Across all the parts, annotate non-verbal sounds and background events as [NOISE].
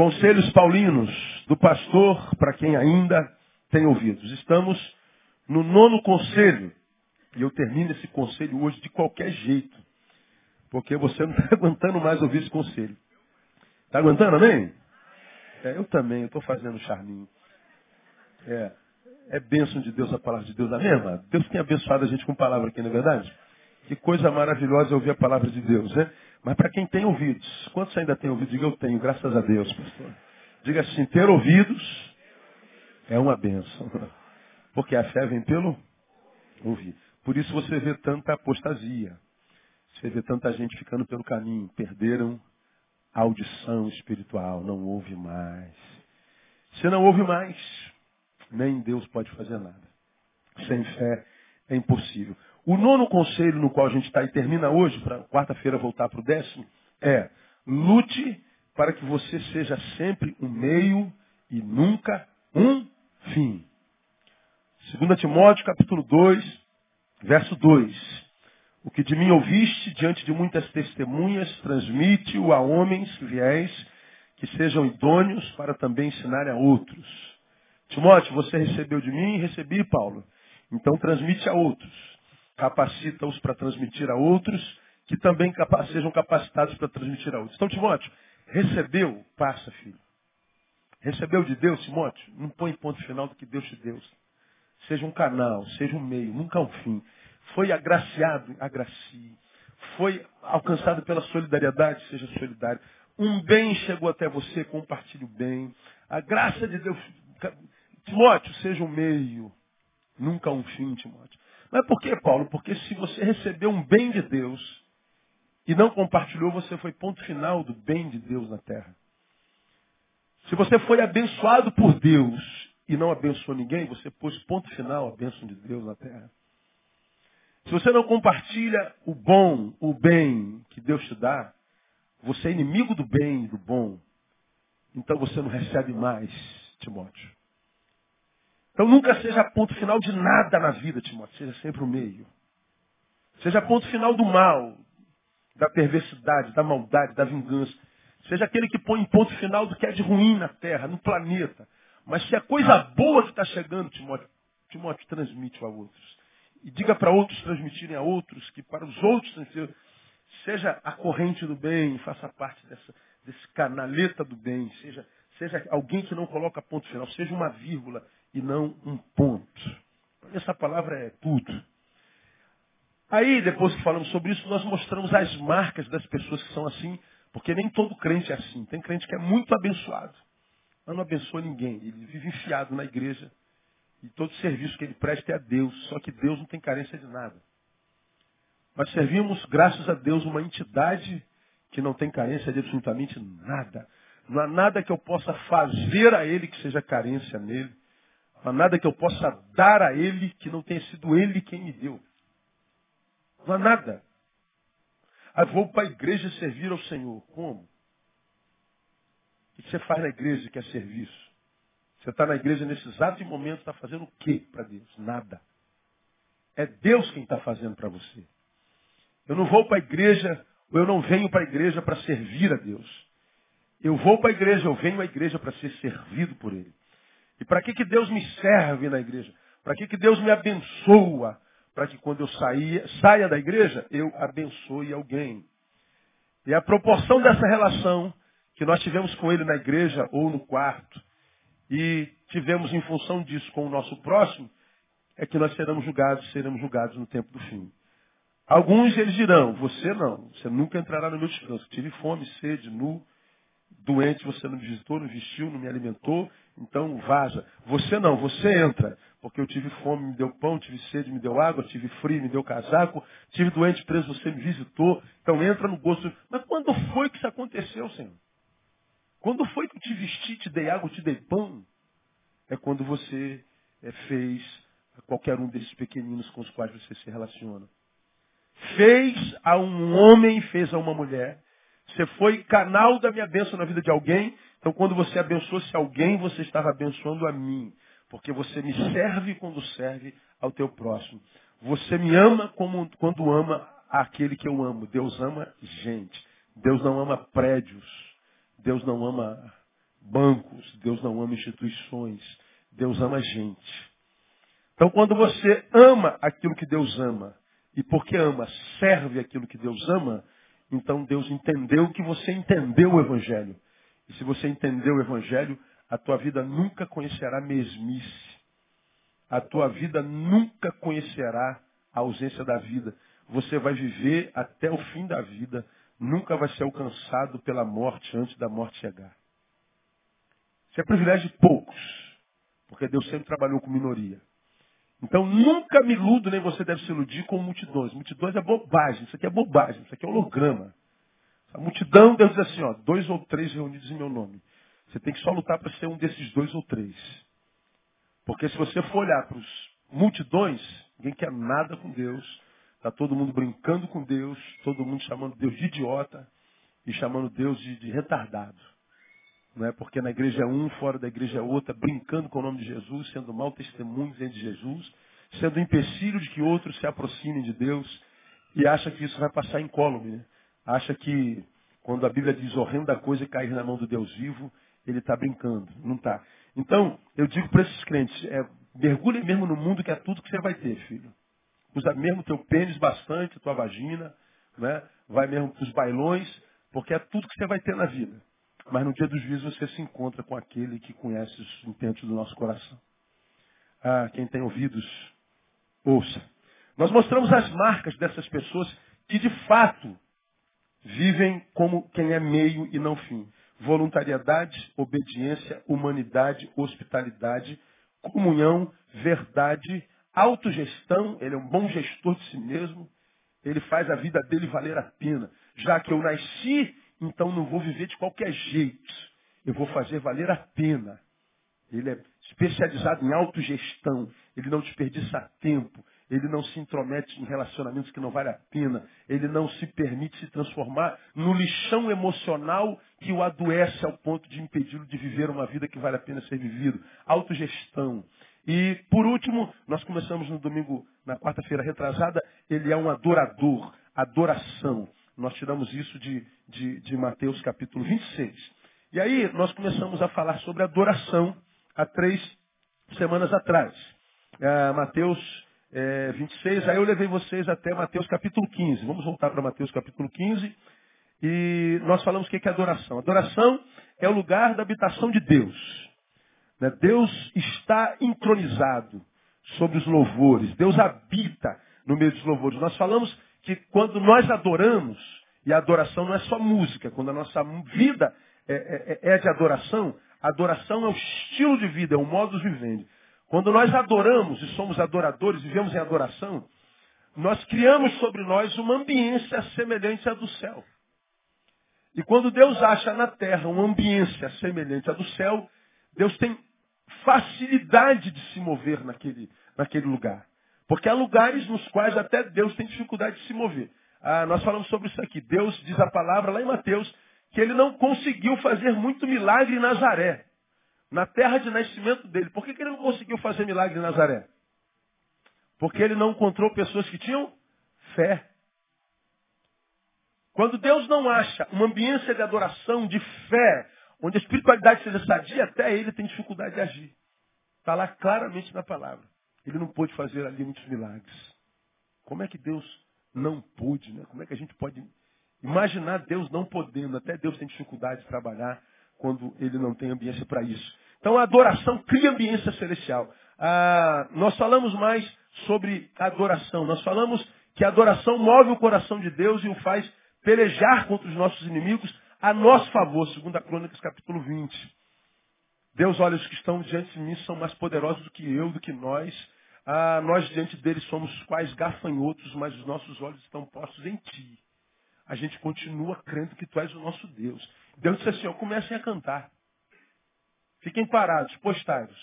Conselhos paulinos do pastor para quem ainda tem ouvidos. Estamos no nono conselho. E eu termino esse conselho hoje de qualquer jeito. Porque você não está [LAUGHS] aguentando mais ouvir esse conselho. Está aguentando, amém? É, eu também, estou fazendo charminho. É, é bênção de Deus a palavra de Deus, amém? Deus tem abençoado a gente com palavra aqui, não é verdade? Que coisa maravilhosa ouvir a palavra de Deus, né? Mas para quem tem ouvidos, quantos ainda tem ouvido? Diga eu tenho, graças a Deus, pastor. Diga assim, ter ouvidos é uma bênção. [LAUGHS] Porque a fé vem pelo ouvir. Por isso você vê tanta apostasia. Você vê tanta gente ficando pelo caminho. Perderam a audição espiritual. Não ouve mais. Se não ouve mais, nem Deus pode fazer nada. Sem fé é impossível. O nono conselho no qual a gente está e termina hoje, para quarta-feira voltar para o décimo, é lute para que você seja sempre um meio e nunca um fim. 2 Timóteo capítulo 2, verso 2. O que de mim ouviste diante de muitas testemunhas, transmite-o a homens fiéis que sejam idôneos para também ensinar a outros. Timóteo, você recebeu de mim? Recebi, Paulo. Então transmite a outros. Capacita-os para transmitir a outros, que também sejam capacitados para transmitir a outros. Então, Timóteo, recebeu? Passa, filho. Recebeu de Deus, Timóteo? Não põe ponto final do que Deus te deu. Seja um canal, seja um meio, nunca um fim. Foi agraciado, agracie. Foi alcançado pela solidariedade, seja solidário. Um bem chegou até você, compartilhe o bem. A graça de Deus. Timóteo, seja um meio, nunca um fim, Timóteo. Mas por que, Paulo? Porque se você recebeu um bem de Deus e não compartilhou, você foi ponto final do bem de Deus na terra. Se você foi abençoado por Deus e não abençoou ninguém, você pôs ponto final à bênção de Deus na terra. Se você não compartilha o bom, o bem que Deus te dá, você é inimigo do bem e do bom. Então você não recebe mais, Timóteo. Então nunca seja ponto final de nada na vida, Timóteo. Seja sempre o meio. Seja ponto final do mal, da perversidade, da maldade, da vingança. Seja aquele que põe ponto final do que é de ruim na terra, no planeta. Mas se é coisa boa que está chegando, Timóteo, Timóteo transmite a outros e diga para outros transmitirem a outros, que para os outros transmitirem. Seja a corrente do bem, faça parte dessa, desse canaleta do bem, seja, seja alguém que não coloca ponto final, seja uma vírgula e não um ponto. Essa palavra é tudo. Aí, depois que falamos sobre isso, nós mostramos as marcas das pessoas que são assim, porque nem todo crente é assim. Tem crente que é muito abençoado, mas não abençoa ninguém. Ele vive enfiado na igreja, e todo serviço que ele presta é a Deus. Só que Deus não tem carência de nada. Nós servimos, graças a Deus, uma entidade que não tem carência de absolutamente nada. Não há nada que eu possa fazer a Ele que seja carência nele. Não há nada que eu possa dar a Ele que não tenha sido Ele quem me deu. Não há nada. Aí vou para a igreja servir ao Senhor. Como? O que você faz na igreja que é serviço? Você está na igreja nesse exato momento, está fazendo o quê para Deus? Nada. É Deus quem está fazendo para você. Eu não vou para a igreja, ou eu não venho para a igreja para servir a Deus. Eu vou para a igreja, eu venho à igreja para ser servido por Ele. E para que, que Deus me serve na igreja? Para que, que Deus me abençoa? Para que quando eu saia, saia da igreja, eu abençoe alguém. E a proporção dessa relação que nós tivemos com Ele na igreja ou no quarto, e tivemos em função disso com o nosso próximo, é que nós seremos julgados, seremos julgados no tempo do fim. Alguns eles dirão, você não, você nunca entrará no meu descanso. Tive fome, sede, nu, doente, você não me visitou, não vestiu, não me alimentou, então vaza. Você não, você entra, porque eu tive fome, me deu pão, tive sede, me deu água, tive frio, me deu casaco, tive doente, preso, você me visitou, então entra no gosto. Mas quando foi que isso aconteceu, Senhor? Quando foi que eu te vesti, te dei água, te dei pão? É quando você é, fez qualquer um desses pequeninos com os quais você se relaciona. Fez a um homem, fez a uma mulher. Você foi canal da minha bênção na vida de alguém. Então, quando você abençoou-se alguém, você estava abençoando a mim. Porque você me serve quando serve ao teu próximo. Você me ama como, quando ama aquele que eu amo. Deus ama gente. Deus não ama prédios. Deus não ama bancos. Deus não ama instituições. Deus ama gente. Então, quando você ama aquilo que Deus ama, e porque ama, serve aquilo que Deus ama, então Deus entendeu que você entendeu o Evangelho. E se você entendeu o Evangelho, a tua vida nunca conhecerá mesmice. A tua vida nunca conhecerá a ausência da vida. Você vai viver até o fim da vida. Nunca vai ser alcançado pela morte antes da morte chegar. Isso é privilégio de poucos. Porque Deus sempre trabalhou com minoria. Então nunca me iludo, nem você deve se iludir com multidões. Multidões é bobagem, isso aqui é bobagem, isso aqui é holograma. A multidão, Deus diz assim, ó, dois ou três reunidos em meu nome. Você tem que só lutar para ser um desses dois ou três. Porque se você for olhar para os multidões, ninguém quer nada com Deus. Está todo mundo brincando com Deus, todo mundo chamando Deus de idiota e chamando Deus de, de retardado. Não é porque na igreja é um, fora da igreja é outra, brincando com o nome de Jesus, sendo mau testemunho de Jesus, sendo empecilho de que outros se aproximem de Deus e acha que isso vai passar incólume. Né? Acha que quando a Bíblia diz horrenda coisa cair na mão do Deus vivo, ele está brincando. Não está. Então, eu digo para esses crentes, é, mergulhe mesmo no mundo que é tudo que você vai ter, filho. Usa mesmo teu pênis bastante, tua vagina, né? vai mesmo para os bailões, porque é tudo que você vai ter na vida. Mas no dia do juízo você se encontra com aquele que conhece os intentos do nosso coração. Ah, quem tem ouvidos, ouça. Nós mostramos as marcas dessas pessoas que de fato vivem como quem é meio e não fim. Voluntariedade, obediência, humanidade, hospitalidade, comunhão, verdade, autogestão, ele é um bom gestor de si mesmo, ele faz a vida dele valer a pena. Já que eu nasci então não vou viver de qualquer jeito. Eu vou fazer valer a pena. Ele é especializado em autogestão. Ele não desperdiça tempo. Ele não se intromete em relacionamentos que não vale a pena. Ele não se permite se transformar no lixão emocional que o adoece ao ponto de impedi-lo de viver uma vida que vale a pena ser vivido. Autogestão. E, por último, nós começamos no domingo, na quarta-feira retrasada, ele é um adorador. Adoração. Nós tiramos isso de, de, de Mateus capítulo 26. E aí nós começamos a falar sobre adoração há três semanas atrás. É, Mateus é, 26, aí eu levei vocês até Mateus capítulo 15. Vamos voltar para Mateus capítulo 15. E nós falamos o que é adoração. Adoração é o lugar da habitação de Deus. Né? Deus está entronizado sobre os louvores. Deus habita no meio dos louvores. Nós falamos que quando nós adoramos, e a adoração não é só música, quando a nossa vida é, é, é, é de adoração, adoração é o estilo de vida, é o modo de viver. Quando nós adoramos e somos adoradores, vivemos em adoração, nós criamos sobre nós uma ambiência semelhante à do céu. E quando Deus acha na terra uma ambiência semelhante à do céu, Deus tem facilidade de se mover naquele, naquele lugar. Porque há lugares nos quais até Deus tem dificuldade de se mover. Ah, nós falamos sobre isso aqui. Deus diz a palavra lá em Mateus que ele não conseguiu fazer muito milagre em Nazaré, na terra de nascimento dele. Por que, que ele não conseguiu fazer milagre em Nazaré? Porque ele não encontrou pessoas que tinham fé. Quando Deus não acha uma ambiência de adoração, de fé, onde a espiritualidade seja sadia, até ele tem dificuldade de agir. Está lá claramente na palavra. Ele não pôde fazer ali muitos milagres. Como é que Deus não pôde? Né? Como é que a gente pode imaginar Deus não podendo? Até Deus tem dificuldade de trabalhar quando ele não tem ambiência para isso. Então a adoração cria ambiência celestial. Ah, nós falamos mais sobre adoração. Nós falamos que a adoração move o coração de Deus e o faz pelejar contra os nossos inimigos a nosso favor, segundo a Crônicas capítulo 20. Deus olha os que estão diante de mim são mais poderosos do que eu, do que nós. Ah, nós diante deles somos quais gafanhotos, mas os nossos olhos estão postos em ti. A gente continua crendo que tu és o nosso Deus. Deus disse assim, ó, comecem a cantar. Fiquem parados, postários.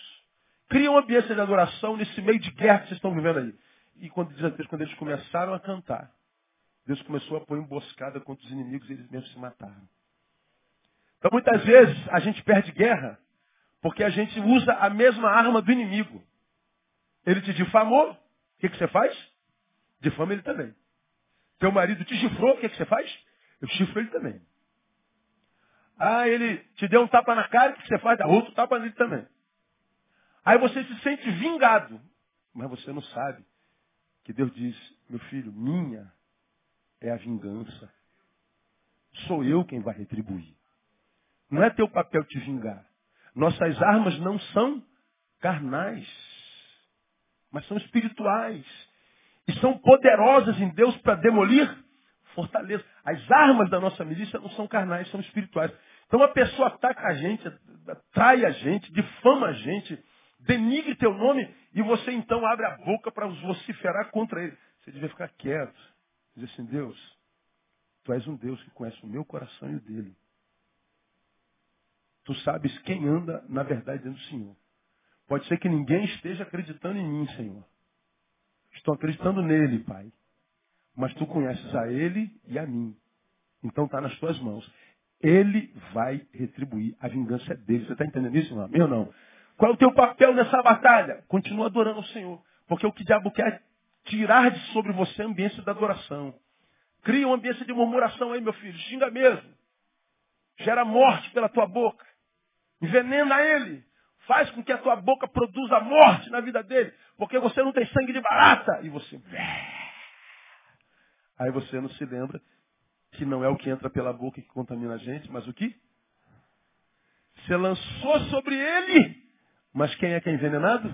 Criem uma ambiência de adoração nesse meio de guerra que vocês estão vivendo aí. E quando quando eles começaram a cantar, Deus começou a pôr emboscada contra os inimigos e eles mesmos se mataram. Então muitas vezes a gente perde guerra Porque a gente usa a mesma arma do inimigo. Ele te difamou, o que, que você faz? Difama ele também. Teu marido te chifrou, o que, que você faz? Eu chifro ele também. Ah, ele te deu um tapa na cara, o que você faz? Dá outro tapa nele também. Aí você se sente vingado. Mas você não sabe que Deus diz, meu filho, minha é a vingança. Sou eu quem vai retribuir. Não é teu papel te vingar. Nossas armas não são carnais, mas são espirituais. E são poderosas em Deus para demolir fortaleza. As armas da nossa milícia não são carnais, são espirituais. Então a pessoa ataca a gente, trai a gente, difama a gente, denigre teu nome e você então abre a boca para vociferar contra ele. Você devia ficar quieto. Dizer assim, Deus, tu és um Deus que conhece o meu coração e o dele. Tu sabes quem anda na verdade dentro do Senhor. Pode ser que ninguém esteja acreditando em mim, Senhor. Estou acreditando nele, Pai. Mas tu conheces a ele e a mim. Então está nas tuas mãos. Ele vai retribuir. A vingança é dele. Você está entendendo isso, irmão? Eu não. Qual é o teu papel nessa batalha? Continua adorando o Senhor. Porque o que o diabo quer é tirar de sobre você a ambiência da adoração. Cria uma ambiência de murmuração aí, meu filho. Xinga mesmo. Gera morte pela tua boca. Envenena ele. Faz com que a tua boca produza morte na vida dele. Porque você não tem sangue de barata. E você. Aí você não se lembra que não é o que entra pela boca que contamina a gente, mas o que? Você lançou sobre ele. Mas quem é que é envenenado?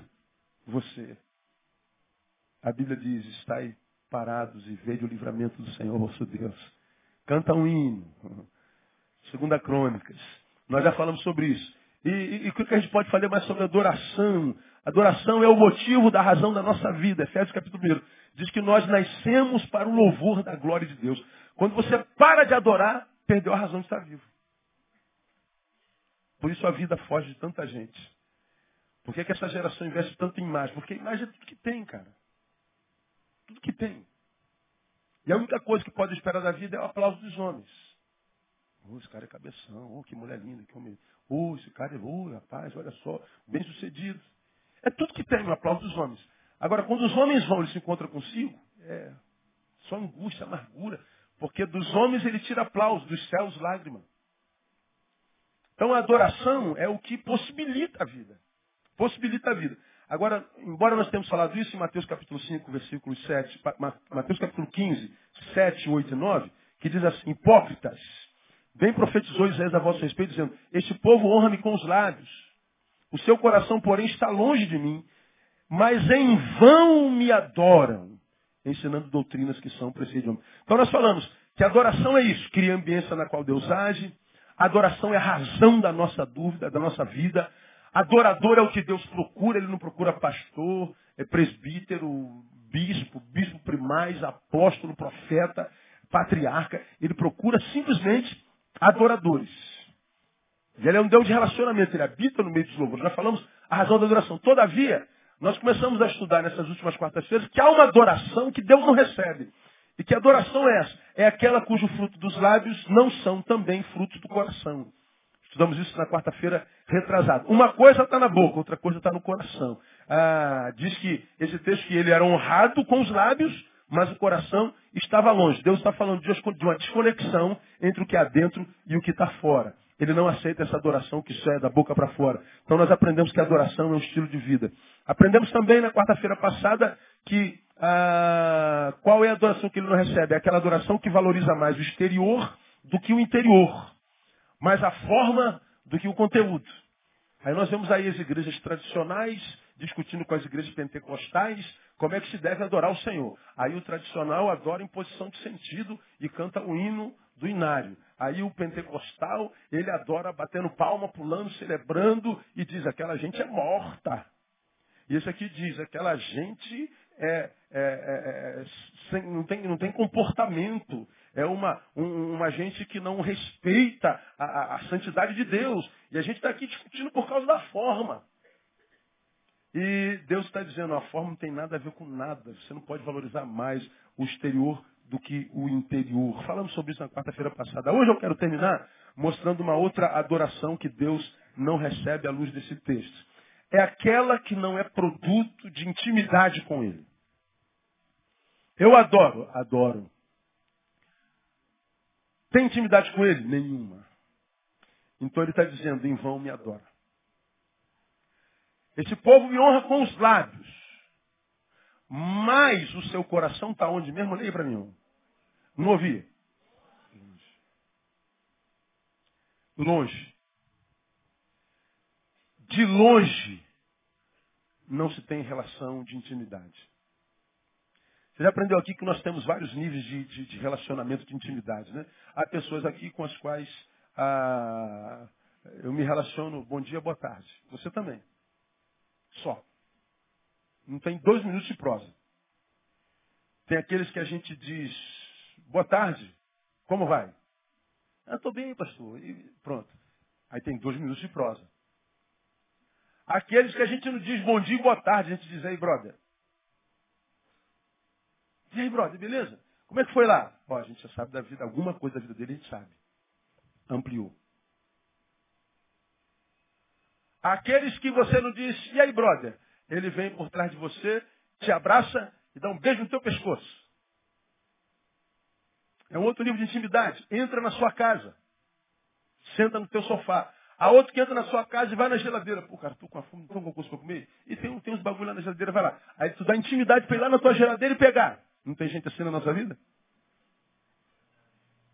Você. A Bíblia diz, estai parados e veja o livramento do Senhor vosso Deus. Canta um hino. Segunda Crônicas. Nós já falamos sobre isso. E, e, e, o que a gente pode falar mais sobre adoração? Adoração é o motivo da razão da nossa vida. Efésios capítulo 1. Diz que nós nascemos para o louvor da glória de Deus. Quando você para de adorar, perdeu a razão de estar vivo. Por isso a vida foge de tanta gente. Por que, que essa geração investe tanto em imagem? Porque imagem é tudo que tem, cara. Tudo que tem. E a única coisa que pode esperar da vida é o aplauso dos homens. Oh, esse cara é cabeção. Oh, que mulher linda. Que homem. Oh, esse cara é. Oh, rapaz, olha só. Bem sucedido. É tudo que tem o aplauso dos homens. Agora, quando os homens vão, eles se encontram consigo, é só angústia, amargura. Porque dos homens ele tira aplauso, dos céus lágrima. Então a adoração é o que possibilita a vida. Possibilita a vida. Agora, embora nós tenhamos falado isso em Mateus capítulo 5, versículos 7, Mateus capítulo 15, 7, 8 e 9, que diz assim, hipócritas, bem profetizou Isaías a vosso respeito, dizendo, este povo honra-me com os lábios, o seu coração, porém, está longe de mim, mas em vão me adoram, ensinando doutrinas que são preceitos de homem. Então nós falamos que adoração é isso, cria ambiência na qual Deus age, adoração é a razão da nossa dúvida, da nossa vida, Adorador é o que Deus procura, ele não procura pastor, é presbítero, bispo, bispo primaz, apóstolo, profeta, patriarca. Ele procura simplesmente adoradores. Ele é um Deus de relacionamento, ele habita no meio dos louvores. Nós falamos a razão da adoração. Todavia, nós começamos a estudar nessas últimas quartas-feiras que há uma adoração que Deus não recebe. E que adoração é essa? É aquela cujo fruto dos lábios não são também frutos do coração. Estudamos isso na quarta-feira retrasada. Uma coisa está na boca, outra coisa está no coração. Ah, diz que esse texto que ele era honrado com os lábios, mas o coração estava longe. Deus está falando de uma desconexão entre o que há dentro e o que está fora. Ele não aceita essa adoração que sai da boca para fora. Então nós aprendemos que a adoração é um estilo de vida. Aprendemos também na quarta-feira passada que ah, qual é a adoração que ele não recebe? É aquela adoração que valoriza mais o exterior do que o interior mais a forma do que o conteúdo. Aí nós vemos aí as igrejas tradicionais discutindo com as igrejas pentecostais como é que se deve adorar o Senhor. Aí o tradicional adora em posição de sentido e canta o hino do inário. Aí o pentecostal, ele adora batendo palma, pulando, celebrando e diz, aquela gente é morta. E esse aqui diz, aquela gente é, é, é, é sem, não, tem, não tem comportamento, é uma, um, uma gente que não respeita a, a, a santidade de Deus. E a gente está aqui discutindo por causa da forma. E Deus está dizendo, a forma não tem nada a ver com nada. Você não pode valorizar mais o exterior do que o interior. Falamos sobre isso na quarta-feira passada. Hoje eu quero terminar mostrando uma outra adoração que Deus não recebe a luz desse texto. É aquela que não é produto de intimidade com Ele. Eu adoro, adoro. Tem intimidade com Ele? Nenhuma. Então ele está dizendo, em vão me adora. Esse povo me honra com os lábios. Mas o seu coração está onde mesmo? Leia para mim. Não ouvi. Longe. De longe não se tem relação de intimidade. Você já aprendeu aqui que nós temos vários níveis de, de, de relacionamento de intimidade, né? Há pessoas aqui com as quais ah, eu me relaciono bom dia, boa tarde. Você também. Só. Não tem dois minutos de prosa. Tem aqueles que a gente diz, boa tarde, como vai? Ah, estou bem, pastor. E pronto. Aí tem dois minutos de prosa. Aqueles que a gente não diz bom dia e boa tarde, a gente diz, aí, brother. E aí, brother, beleza? Como é que foi lá? Ó, a gente já sabe da vida, alguma coisa da vida dele a gente sabe. Ampliou. Aqueles que você não diz, e aí, brother? Ele vem por trás de você, te abraça e dá um beijo no teu pescoço. É um outro nível de intimidade. Entra na sua casa. Senta no teu sofá. Há outro que entra na sua casa e vai na geladeira. Pô, cara, tô com a fome, não tem coisa para comer? E tem, tem uns bagulho lá na geladeira, vai lá. Aí tu dá intimidade para ir lá na tua geladeira e pegar. Não tem gente assim na nossa vida?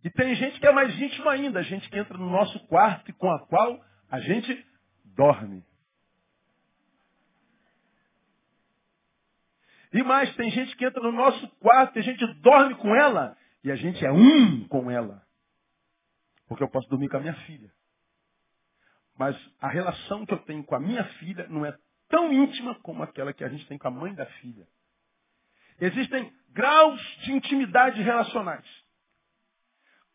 E tem gente que é mais íntima ainda, gente que entra no nosso quarto e com a qual a gente dorme. E mais, tem gente que entra no nosso quarto e a gente dorme com ela e a gente é um com ela. Porque eu posso dormir com a minha filha. Mas a relação que eu tenho com a minha filha não é tão íntima como aquela que a gente tem com a mãe da filha. Existem graus de intimidade relacionais.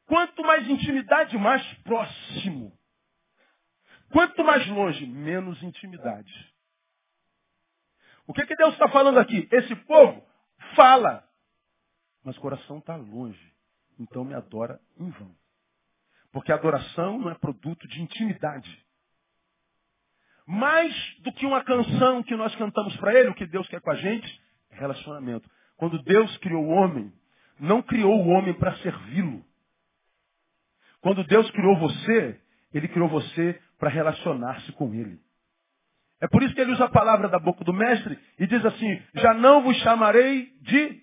Quanto mais intimidade, mais próximo. Quanto mais longe, menos intimidade. O que, que Deus está falando aqui? Esse povo fala, mas o coração está longe. Então me adora em vão. Porque a adoração não é produto de intimidade. Mais do que uma canção que nós cantamos para Ele, o que Deus quer com a gente é relacionamento. Quando Deus criou o homem, não criou o homem para servi-lo. Quando Deus criou você, Ele criou você para relacionar-se com Ele. É por isso que ele usa a palavra da boca do mestre e diz assim: Já não vos chamarei de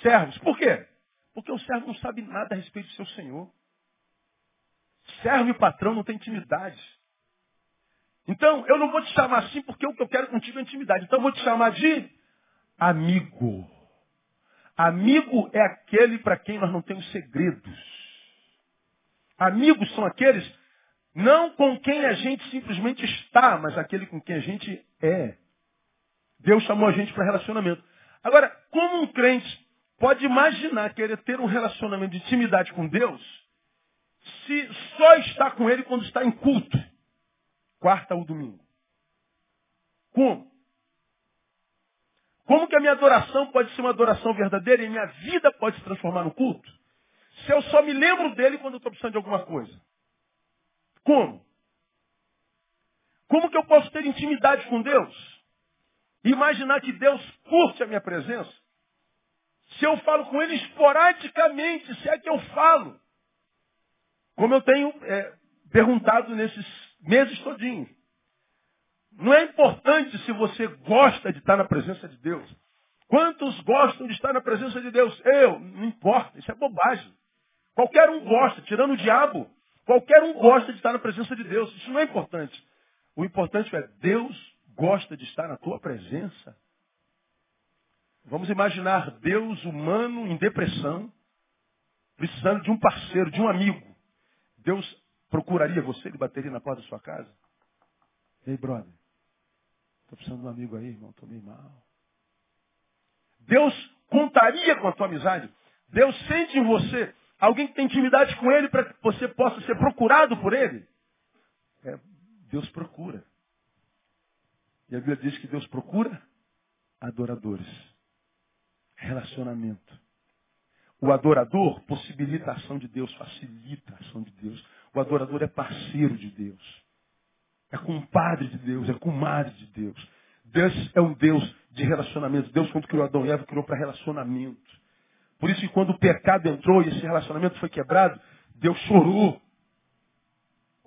servos. Por quê? Porque o servo não sabe nada a respeito do seu senhor. Servo e patrão não tem intimidade. Então, eu não vou te chamar assim porque o que eu quero contigo é intimidade. Então, eu vou te chamar de amigo. Amigo é aquele para quem nós não temos segredos. Amigos são aqueles não com quem a gente simplesmente está, mas aquele com quem a gente é. Deus chamou a gente para relacionamento. Agora, como um crente pode imaginar querer ter um relacionamento de intimidade com Deus se só está com Ele quando está em culto? Quarta ou domingo. Como? Como que a minha adoração pode ser uma adoração verdadeira e minha vida pode se transformar no culto? Se eu só me lembro dele quando eu estou precisando de alguma coisa. Como? Como que eu posso ter intimidade com Deus? Imaginar que Deus curte a minha presença? Se eu falo com Ele esporadicamente, se é que eu falo. Como eu tenho é, perguntado nesses meses todinhos. Não é importante se você gosta de estar na presença de Deus. Quantos gostam de estar na presença de Deus? Eu, não importa, isso é bobagem. Qualquer um gosta, tirando o diabo. Qualquer um gosta de estar na presença de Deus. Isso não é importante. O importante é Deus gosta de estar na tua presença. Vamos imaginar Deus humano em depressão, precisando de um parceiro, de um amigo. Deus procuraria você, ele bateria na porta da sua casa? Ei, brother, estou precisando de um amigo aí, irmão, estou meio mal. Deus contaria com a tua amizade. Deus sente em você Alguém que tem intimidade com ele para que você possa ser procurado por ele? É, Deus procura. E a Bíblia diz que Deus procura adoradores. Relacionamento. O adorador possibilita a ação de Deus, facilita a ação de Deus. O adorador é parceiro de Deus. é compadre de Deus, é comadre de Deus. Deus é um Deus de relacionamento. Deus, quando criou Adão e Eva, criou para relacionamento. Por isso que quando o pecado entrou e esse relacionamento foi quebrado, Deus chorou.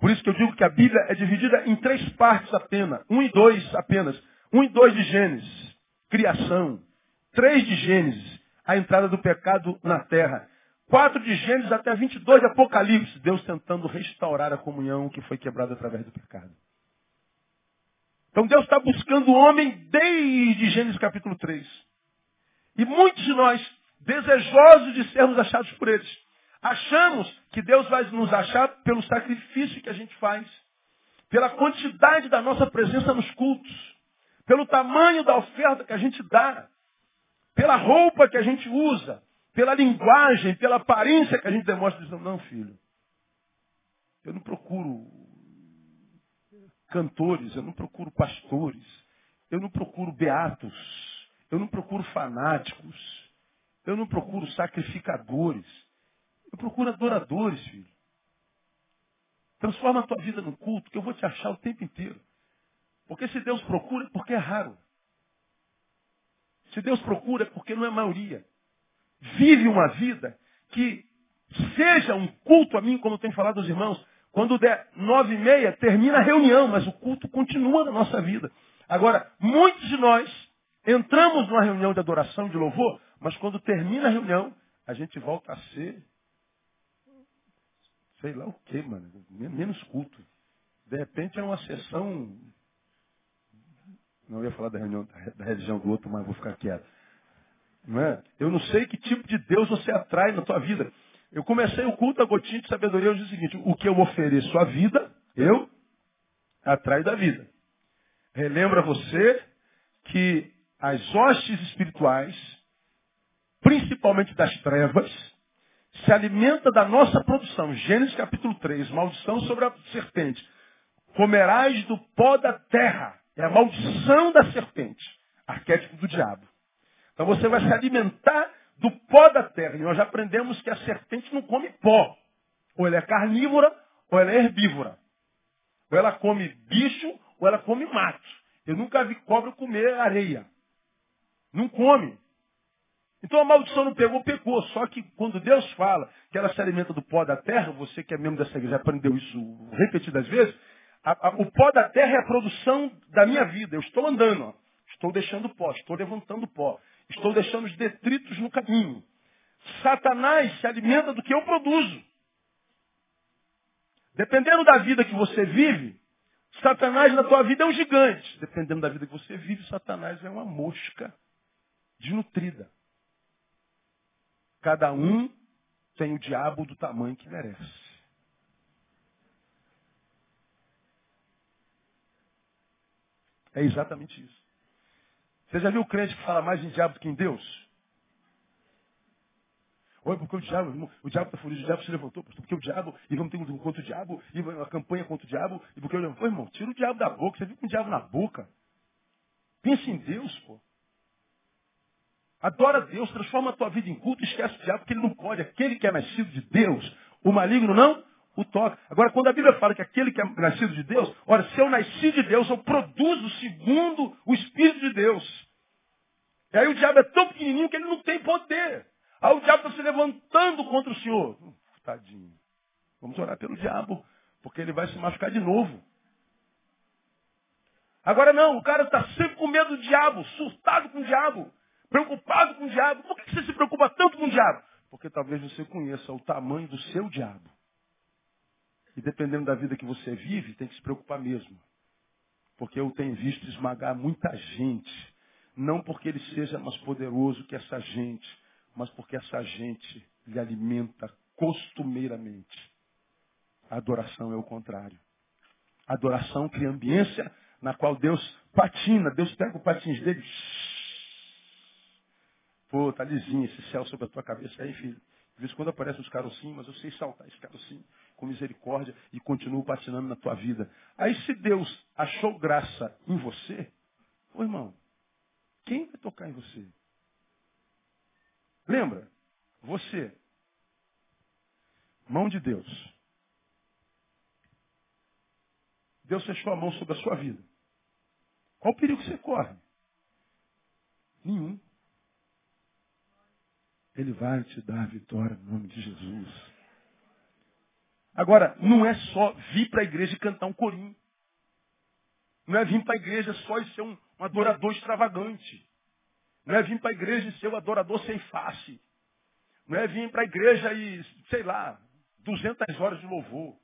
Por isso que eu digo que a Bíblia é dividida em três partes apenas. Um e dois apenas. Um e dois de Gênesis. Criação. Três de Gênesis. A entrada do pecado na terra. Quatro de Gênesis até 22 de Apocalipse. Deus tentando restaurar a comunhão que foi quebrada através do pecado. Então Deus está buscando o homem desde Gênesis capítulo 3. E muitos de nós, desejosos de sermos achados por eles, Achamos que Deus vai nos achar pelo sacrifício que a gente faz, pela quantidade da nossa presença nos cultos, pelo tamanho da oferta que a gente dá, pela roupa que a gente usa, pela linguagem, pela aparência que a gente demonstra. Dizendo, não, filho, eu não procuro cantores, eu não procuro pastores, eu não procuro beatos, eu não procuro fanáticos, eu não procuro sacrificadores. Eu procuro adoradores, filho. Transforma a tua vida no culto, que eu vou te achar o tempo inteiro. Porque se Deus procura, é porque é raro. Se Deus procura, é porque não é maioria. Vive uma vida que seja um culto a mim, como tem falado os irmãos. Quando der nove e meia, termina a reunião, mas o culto continua na nossa vida. Agora, muitos de nós entramos numa reunião de adoração, de louvor, mas quando termina a reunião, a gente volta a ser sei lá o que, mano. Menos culto. De repente é uma sessão. Não ia falar da reunião da religião do outro, mas vou ficar quieto. Não é? Eu não sei que tipo de Deus você atrai na tua vida. Eu comecei o culto da gotinha de sabedoria, eu disse o seguinte, o que eu ofereço à vida, eu atraio da vida. Relembra você que as hostes espirituais, principalmente das trevas, se alimenta da nossa produção. Gênesis capítulo 3, maldição sobre a serpente. Comerás do pó da terra. É a maldição da serpente. Arquétipo do diabo. Então você vai se alimentar do pó da terra. E nós já aprendemos que a serpente não come pó. Ou ela é carnívora, ou ela é herbívora. Ou ela come bicho, ou ela come mato. Eu nunca vi cobra comer areia. Não come. Então a maldição não pegou, pegou. Só que quando Deus fala que ela se alimenta do pó da terra, você que é membro dessa igreja aprendeu isso repetidas vezes, a, a, o pó da terra é a produção da minha vida. Eu estou andando, ó. estou deixando pó, estou levantando pó, estou deixando os detritos no caminho. Satanás se alimenta do que eu produzo. Dependendo da vida que você vive, Satanás na tua vida é um gigante. Dependendo da vida que você vive, Satanás é uma mosca desnutrida. Cada um tem o diabo do tamanho que merece. É exatamente isso. Você já viu o crente que fala mais em diabo do que em Deus? Oi, porque o diabo, o diabo está furido, o diabo se levantou, porque o diabo, e vamos ter um contra o diabo, e uma campanha contra o diabo, e porque eu levantou, irmão, tira o diabo da boca, você vive com o diabo na boca. Pense em Deus, pô. Adora Deus, transforma a tua vida em culto, esquece o diabo, porque ele não pode. Aquele que é nascido de Deus, o maligno não o toca. Agora, quando a Bíblia fala que aquele que é nascido de Deus, olha, se eu nasci de Deus, eu produzo segundo o Espírito de Deus. E aí o diabo é tão pequenininho que ele não tem poder. Aí o diabo está se levantando contra o Senhor. tadinho. Vamos orar pelo diabo, porque ele vai se machucar de novo. Agora não, o cara está sempre com medo do diabo, surtado com o diabo preocupado com o diabo. Por que você se preocupa tanto com o diabo? Porque talvez você conheça o tamanho do seu diabo. E dependendo da vida que você vive, tem que se preocupar mesmo. Porque eu tenho visto esmagar muita gente. Não porque ele seja mais poderoso que essa gente, mas porque essa gente lhe alimenta costumeiramente. A adoração é o contrário. A adoração cria ambiência na qual Deus patina. Deus pega o patins dele, Pô, tá lisinho esse céu sobre a tua cabeça aí, filho. De vez em quando aparecem os carocinhos, mas eu sei saltar esse carocinho com misericórdia e continuo patinando na tua vida. Aí se Deus achou graça em você, ô irmão, quem vai tocar em você? Lembra? Você. Mão de Deus. Deus fechou a mão sobre a sua vida. Qual o perigo que você corre? Nenhum. Ele vai te dar vitória no nome de Jesus. Agora, não é só vir para a igreja e cantar um corinho. Não é vir para a igreja só e ser um, um adorador extravagante. Não é vir para a igreja e ser um adorador sem face. Não é vir para a igreja e, sei lá, 200 horas de louvor.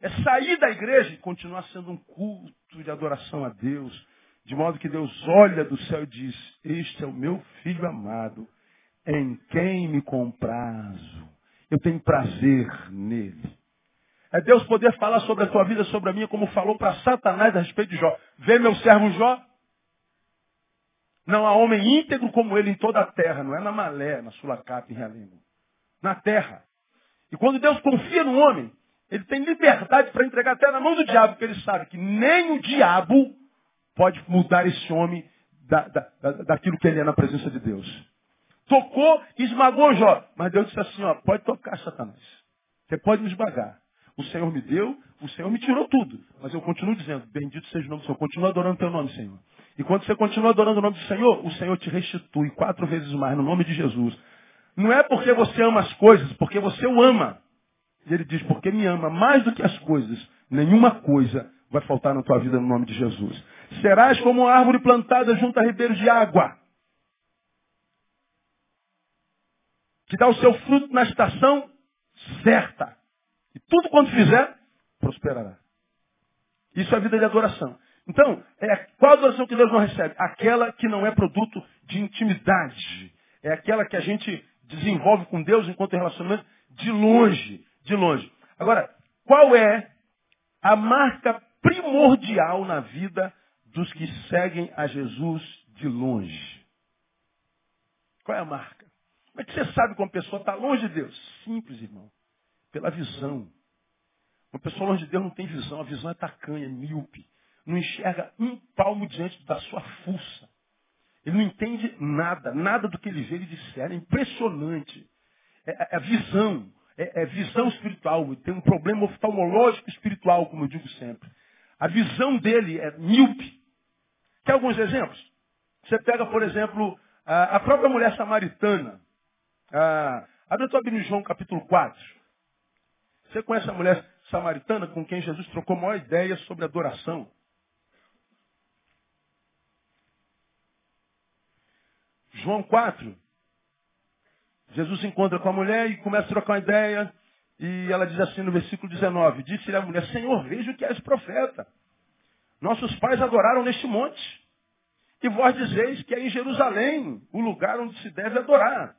É sair da igreja e continuar sendo um culto de adoração a Deus, de modo que Deus olha do céu e diz: Este é o meu filho amado, em quem me comprazo. Eu tenho prazer nele. É Deus poder falar sobre a tua vida, sobre a minha, como falou para Satanás a respeito de Jó. Vê meu servo Jó? Não há homem íntegro como ele em toda a terra, não é na Malé, na Sulacap, em Realengo. Na terra. E quando Deus confia no homem, ele tem liberdade para entregar até na mão do diabo, porque ele sabe que nem o diabo pode mudar esse homem da, da, da, daquilo que ele é na presença de Deus. Tocou e esmagou Jó. Mas Deus disse assim, ó, pode tocar, Satanás. Você pode me esmagar. O Senhor me deu, o Senhor me tirou tudo. Mas eu continuo dizendo, bendito seja o nome do Senhor. Continua adorando teu nome, Senhor. E quando você continua adorando o nome do Senhor, o Senhor te restitui quatro vezes mais no nome de Jesus. Não é porque você ama as coisas, porque você o ama. E ele diz, porque me ama mais do que as coisas, nenhuma coisa vai faltar na tua vida no nome de Jesus. Serás como uma árvore plantada junto a ribeiros de água, que dá o seu fruto na estação certa. E tudo quanto fizer, prosperará. Isso é vida de adoração. Então, é, qual adoração que Deus não recebe? Aquela que não é produto de intimidade. É aquela que a gente desenvolve com Deus enquanto relacionamento de longe. De longe. Agora, qual é a marca primordial na vida dos que seguem a Jesus de longe? Qual é a marca? Como é que você sabe como a pessoa está longe de Deus? Simples, irmão pela visão. Uma pessoa longe de Deus não tem visão, a visão é tacanha, míope. Não enxerga um palmo diante da sua fuça. Ele não entende nada, nada do que ele vê, ele disser. É impressionante. É, é, é visão, é, é, visão espiritual. Ele tem um problema oftalmológico espiritual, como eu digo sempre. A visão dele é míope. Quer alguns exemplos? Você pega, por exemplo, a, a própria mulher samaritana. A, abre a tua Bíblia em João capítulo 4. Você conhece a mulher samaritana com quem Jesus trocou maior ideia sobre adoração? João 4. Jesus encontra com a mulher e começa a trocar uma ideia. E ela diz assim no versículo 19: Disse-lhe a mulher: Senhor, vejo que és profeta. Nossos pais adoraram neste monte. E vós dizeis que é em Jerusalém o lugar onde se deve adorar.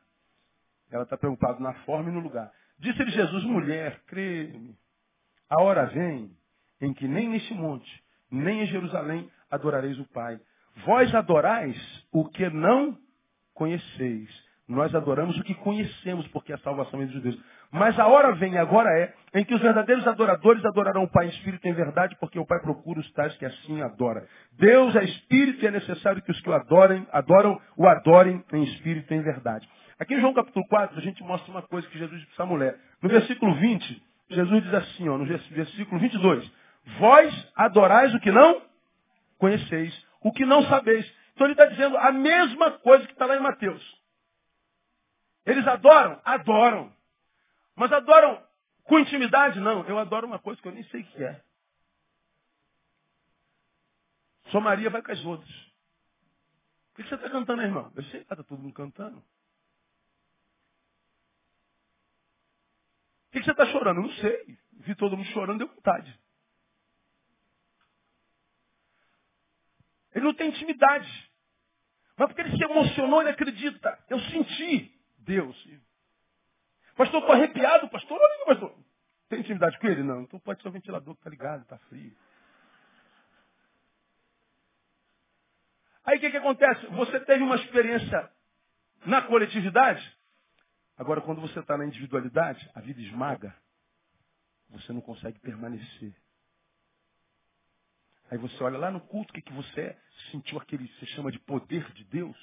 Ela está preocupada na forma e no lugar. Disse-lhe Jesus, mulher, crê-me, a hora vem em que nem neste monte, nem em Jerusalém adorareis o Pai. Vós adorais o que não conheceis. Nós adoramos o que conhecemos, porque a salvação é dos judeus. Mas a hora vem, agora é, em que os verdadeiros adoradores adorarão o Pai em espírito e em verdade, porque o Pai procura os tais que assim adora. Deus é espírito e é necessário que os que o adorem, adoram, o adorem em espírito e em verdade. Aqui em João capítulo 4, a gente mostra uma coisa que Jesus disse a mulher. No versículo 20, Jesus diz assim, ó, no versículo 22, Vós adorais o que não conheceis, o que não sabeis. Então ele está dizendo a mesma coisa que está lá em Mateus. Eles adoram? Adoram. Mas adoram com intimidade? Não. Eu adoro uma coisa que eu nem sei o que é. Só Maria vai com as outras. Por que você está cantando, irmão? Eu sei está todo mundo cantando. Por que você está chorando? Eu não sei. Vi todo mundo chorando, deu vontade. Ele não tem intimidade. Mas porque ele se emocionou, ele acredita. Eu senti Deus. Pastor, estou arrepiado, pastor. Olha, pastor. Tem intimidade com ele? Não. Então pode ser o ventilador que está ligado, está frio. Aí o que, que acontece? Você teve uma experiência na coletividade, Agora, quando você está na individualidade, a vida esmaga. Você não consegue permanecer. Aí você olha lá no culto, o que, que você é? sentiu aquele, você chama de poder de Deus.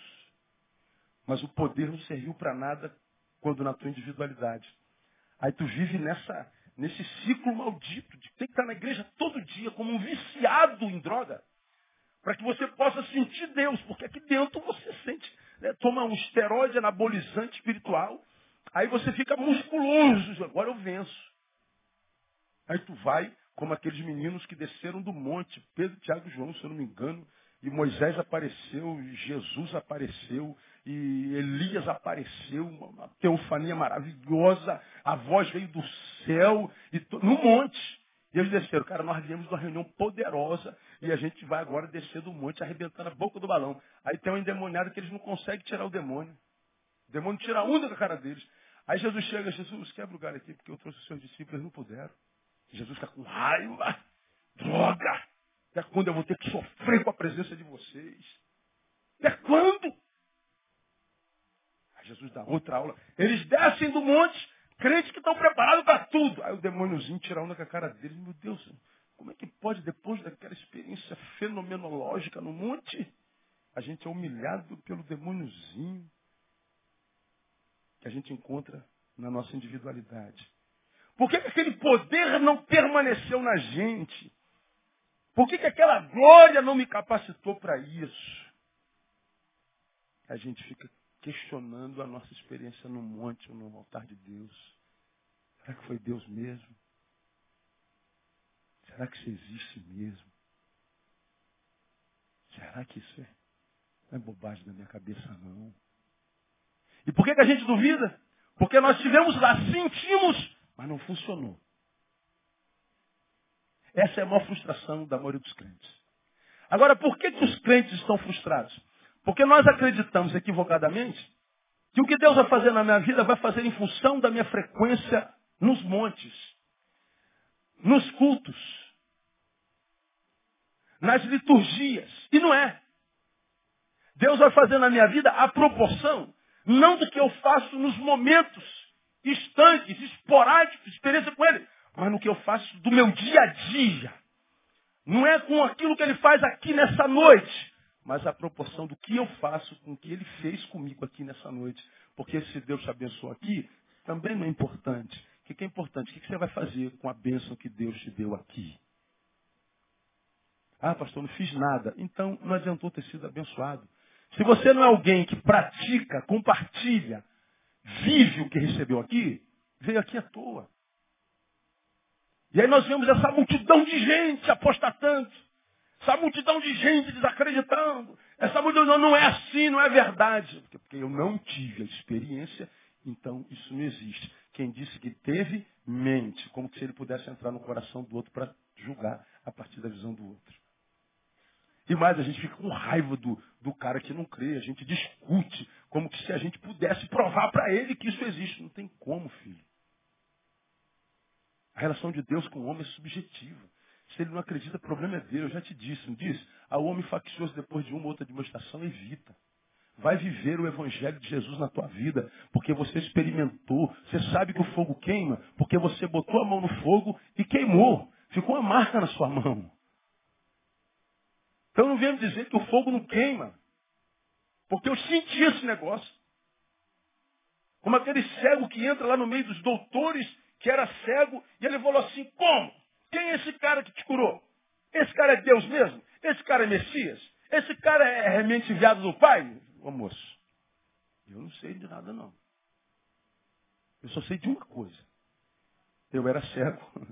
Mas o poder não serviu para nada quando na tua individualidade. Aí tu vive nessa, nesse ciclo maldito de ter que estar na igreja todo dia como um viciado em droga. Para que você possa sentir Deus, porque aqui dentro você sente, né, toma um esteroide anabolizante espiritual, aí você fica musculoso, agora eu venço. Aí tu vai, como aqueles meninos que desceram do monte, Pedro, Tiago e João, se eu não me engano, e Moisés apareceu, e Jesus apareceu, e Elias apareceu, uma teofania maravilhosa, a voz veio do céu, e no monte. E eles desceram. Cara, nós viemos de uma reunião poderosa e a gente vai agora descer do monte, arrebentando a boca do balão. Aí tem um endemoniado que eles não conseguem tirar o demônio. O demônio tira a onda da cara deles. Aí Jesus chega, Jesus, quebra o galho aqui, porque eu trouxe os seus discípulos, eles não puderam. Jesus está com raiva. Droga! Até quando eu vou ter que sofrer com a presença de vocês? Até quando? Jesus dá outra aula. Eles descem do monte, crentes que estão preparados para tudo. Aí o demôniozinho tira onda com a cara deles. Meu Deus, como é que pode, depois daquela experiência fenomenológica no monte, a gente é humilhado pelo demôniozinho que a gente encontra na nossa individualidade? Por que, que aquele poder não permaneceu na gente? Por que, que aquela glória não me capacitou para isso? A gente fica questionando a nossa experiência no monte ou no altar de Deus. Será que foi Deus mesmo? Será que isso existe mesmo? Será que isso é, não é bobagem da minha cabeça, não? E por que, que a gente duvida? Porque nós estivemos lá, sentimos, mas não funcionou. Essa é a maior frustração da maioria dos crentes. Agora, por que, que os crentes estão frustrados? Porque nós acreditamos equivocadamente que o que Deus vai fazer na minha vida vai fazer em função da minha frequência nos montes, nos cultos, nas liturgias. E não é. Deus vai fazer na minha vida a proporção, não do que eu faço nos momentos estanques, esporádicos, experiência com Ele, mas no que eu faço do meu dia a dia. Não é com aquilo que Ele faz aqui nessa noite, mas a proporção do que eu faço com o que Ele fez comigo aqui nessa noite. Porque se Deus te abençoou aqui, também não é importante. O que é importante? O que você vai fazer com a bênção que Deus te deu aqui? Ah, pastor, não fiz nada. Então não adiantou ter sido abençoado. Se você não é alguém que pratica, compartilha, vive o que recebeu aqui, veio aqui à toa. E aí nós vemos essa multidão de gente apostatando. Essa multidão de gente desacreditando. Essa multidão não é assim, não é verdade. Porque eu não tive a experiência, então isso não existe. Quem disse que teve, mente. Como se ele pudesse entrar no coração do outro para julgar a partir da visão do outro. E mais, a gente fica com raiva do, do cara que não crê. A gente discute como se a gente pudesse provar para ele que isso existe. Não tem como, filho. A relação de Deus com o homem é subjetiva. Se ele não acredita, o problema é dele. Eu já te disse, não disse? A homem faccioso depois de uma ou outra demonstração evita. Vai viver o evangelho de Jesus na tua vida, porque você experimentou. Você sabe que o fogo queima, porque você botou a mão no fogo e queimou. Ficou uma marca na sua mão. Então não venha dizer que o fogo não queima. Porque eu senti esse negócio. Como aquele cego que entra lá no meio dos doutores, que era cego, e ele falou assim, como? Quem é esse cara que te curou? Esse cara é Deus mesmo? Esse cara é Messias? Esse cara é realmente enviado do Pai? Ô moço, eu não sei de nada não. Eu só sei de uma coisa. Eu era cego,